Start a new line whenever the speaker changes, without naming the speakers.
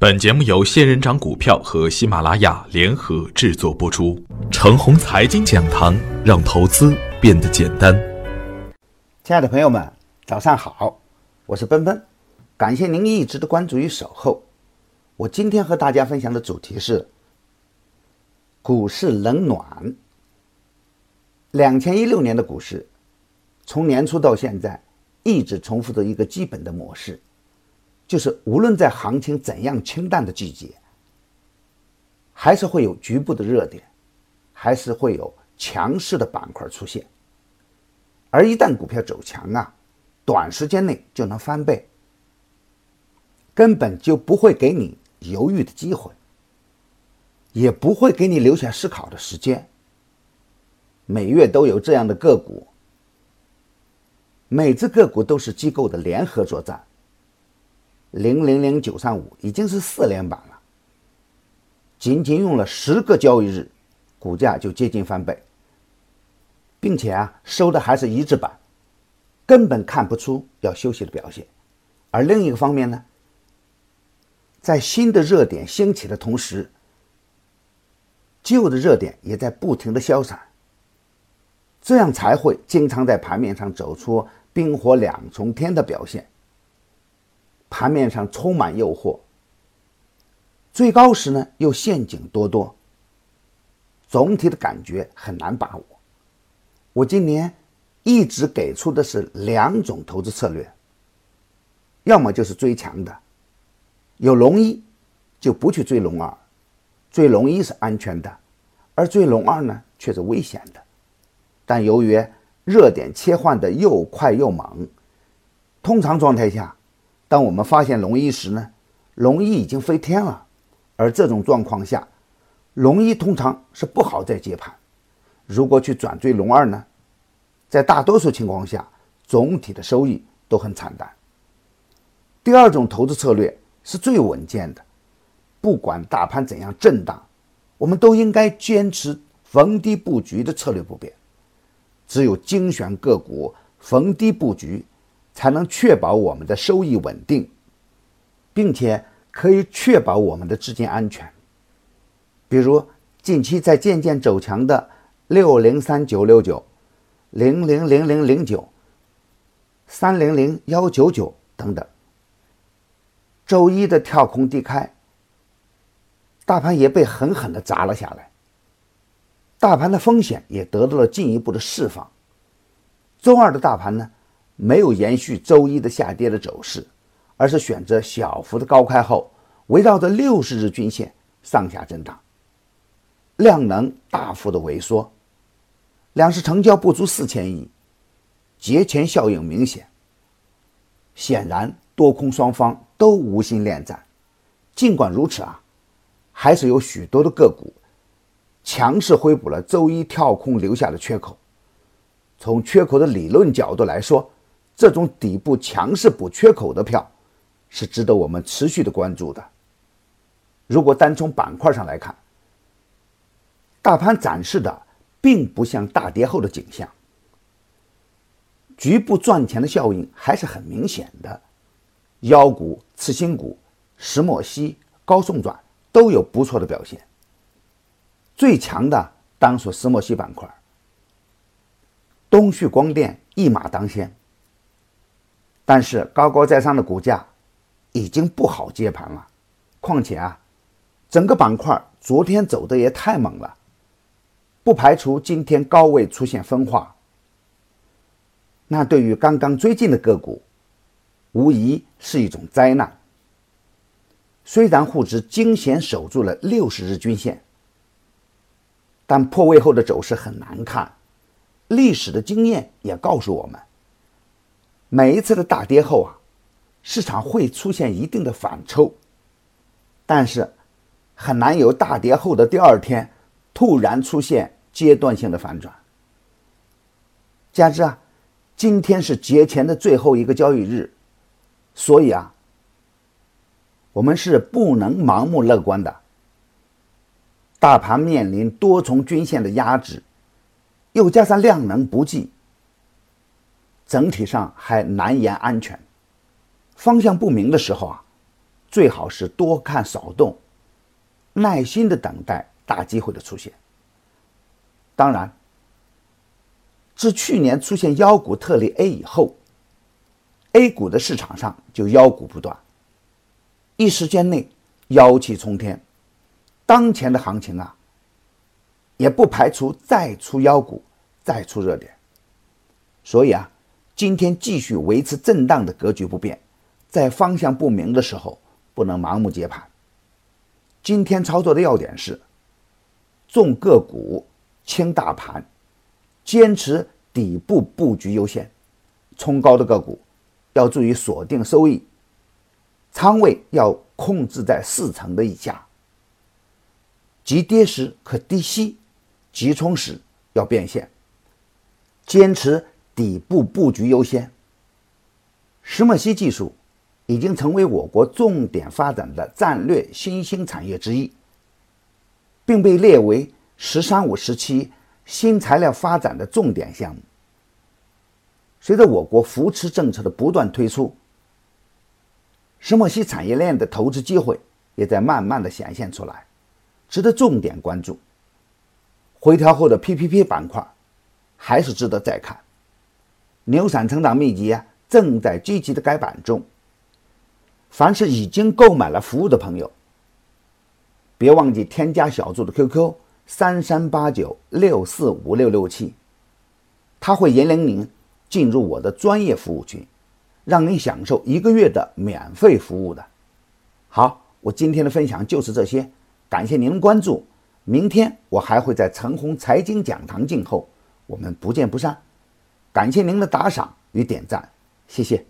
本节目由仙人掌股票和喜马拉雅联合制作播出。程红财经讲堂，让投资变得简单。
亲爱的朋友们，早上好，我是奔奔，感谢您一直的关注与守候。我今天和大家分享的主题是股市冷暖。两千一六年的股市，从年初到现在，一直重复着一个基本的模式。就是无论在行情怎样清淡的季节，还是会有局部的热点，还是会有强势的板块出现。而一旦股票走强啊，短时间内就能翻倍，根本就不会给你犹豫的机会，也不会给你留下思考的时间。每月都有这样的个股，每只个股都是机构的联合作战。零零零九三五已经是四连板了，仅仅用了十个交易日，股价就接近翻倍，并且啊收的还是一字板，根本看不出要休息的表现。而另一个方面呢，在新的热点兴起的同时，旧的热点也在不停的消散，这样才会经常在盘面上走出冰火两重天的表现。盘面上充满诱惑，最高时呢又陷阱多多，总体的感觉很难把握。我今年一直给出的是两种投资策略，要么就是追强的，有龙一就不去追龙二，追龙一是安全的，而追龙二呢却是危险的。但由于热点切换的又快又猛，通常状态下。当我们发现龙一时呢，龙一已经飞天了，而这种状况下，龙一通常是不好再接盘。如果去转追龙二呢，在大多数情况下，总体的收益都很惨淡。第二种投资策略是最稳健的，不管大盘怎样震荡，我们都应该坚持逢低布局的策略不变。只有精选个股，逢低布局。才能确保我们的收益稳定，并且可以确保我们的资金安全。比如近期在渐渐走强的六零三九六九、零零零零零九、三零零幺九九等等，周一的跳空低开，大盘也被狠狠的砸了下来，大盘的风险也得到了进一步的释放。周二的大盘呢？没有延续周一的下跌的走势，而是选择小幅的高开后，围绕着六十日均线上下震荡，量能大幅的萎缩，两市成交不足四千亿，节前效应明显。显然，多空双方都无心恋战。尽管如此啊，还是有许多的个股强势回补了周一跳空留下的缺口。从缺口的理论角度来说，这种底部强势补缺口的票，是值得我们持续的关注的。如果单从板块上来看，大盘展示的并不像大跌后的景象，局部赚钱的效应还是很明显的。妖股、次新股、石墨烯、高送转都有不错的表现。最强的当属石墨烯板块，东旭光电一马当先。但是高高在上的股价已经不好接盘了，况且啊，整个板块昨天走的也太猛了，不排除今天高位出现分化。那对于刚刚追进的个股，无疑是一种灾难。虽然沪指惊险守住了六十日均线，但破位后的走势很难看。历史的经验也告诉我们。每一次的大跌后啊，市场会出现一定的反抽，但是很难有大跌后的第二天突然出现阶段性的反转。加之啊，今天是节前的最后一个交易日，所以啊，我们是不能盲目乐观的。大盘面临多重均线的压制，又加上量能不济。整体上还难言安全，方向不明的时候啊，最好是多看少动，耐心的等待大机会的出现。当然，自去年出现妖股特例 A 以后，A 股的市场上就妖股不断，一时间内妖气冲天。当前的行情啊，也不排除再出妖股，再出热点。所以啊，今天继续维持震荡的格局不变，在方向不明的时候。不能盲目接盘。今天操作的要点是：重个股，轻大盘，坚持底部布局优先。冲高的个股要注意锁定收益，仓位要控制在四成的以下。急跌时可低吸，急冲时要变现。坚持底部布局优先。石墨烯技术。已经成为我国重点发展的战略新兴产业之一，并被列为“十三五”时期新材料发展的重点项目。随着我国扶持政策的不断推出，石墨烯产业链的投资机会也在慢慢的显现出来，值得重点关注。回调后的 PPP 板块还是值得再看。牛散成长秘籍啊，正在积极的改版中。凡是已经购买了服务的朋友，别忘记添加小助的 QQ 三三八九六四五六六七，他会引领您进入我的专业服务群，让您享受一个月的免费服务的。好，我今天的分享就是这些，感谢您的关注。明天我还会在陈红财经讲堂静候，我们不见不散。感谢您的打赏与点赞，谢谢。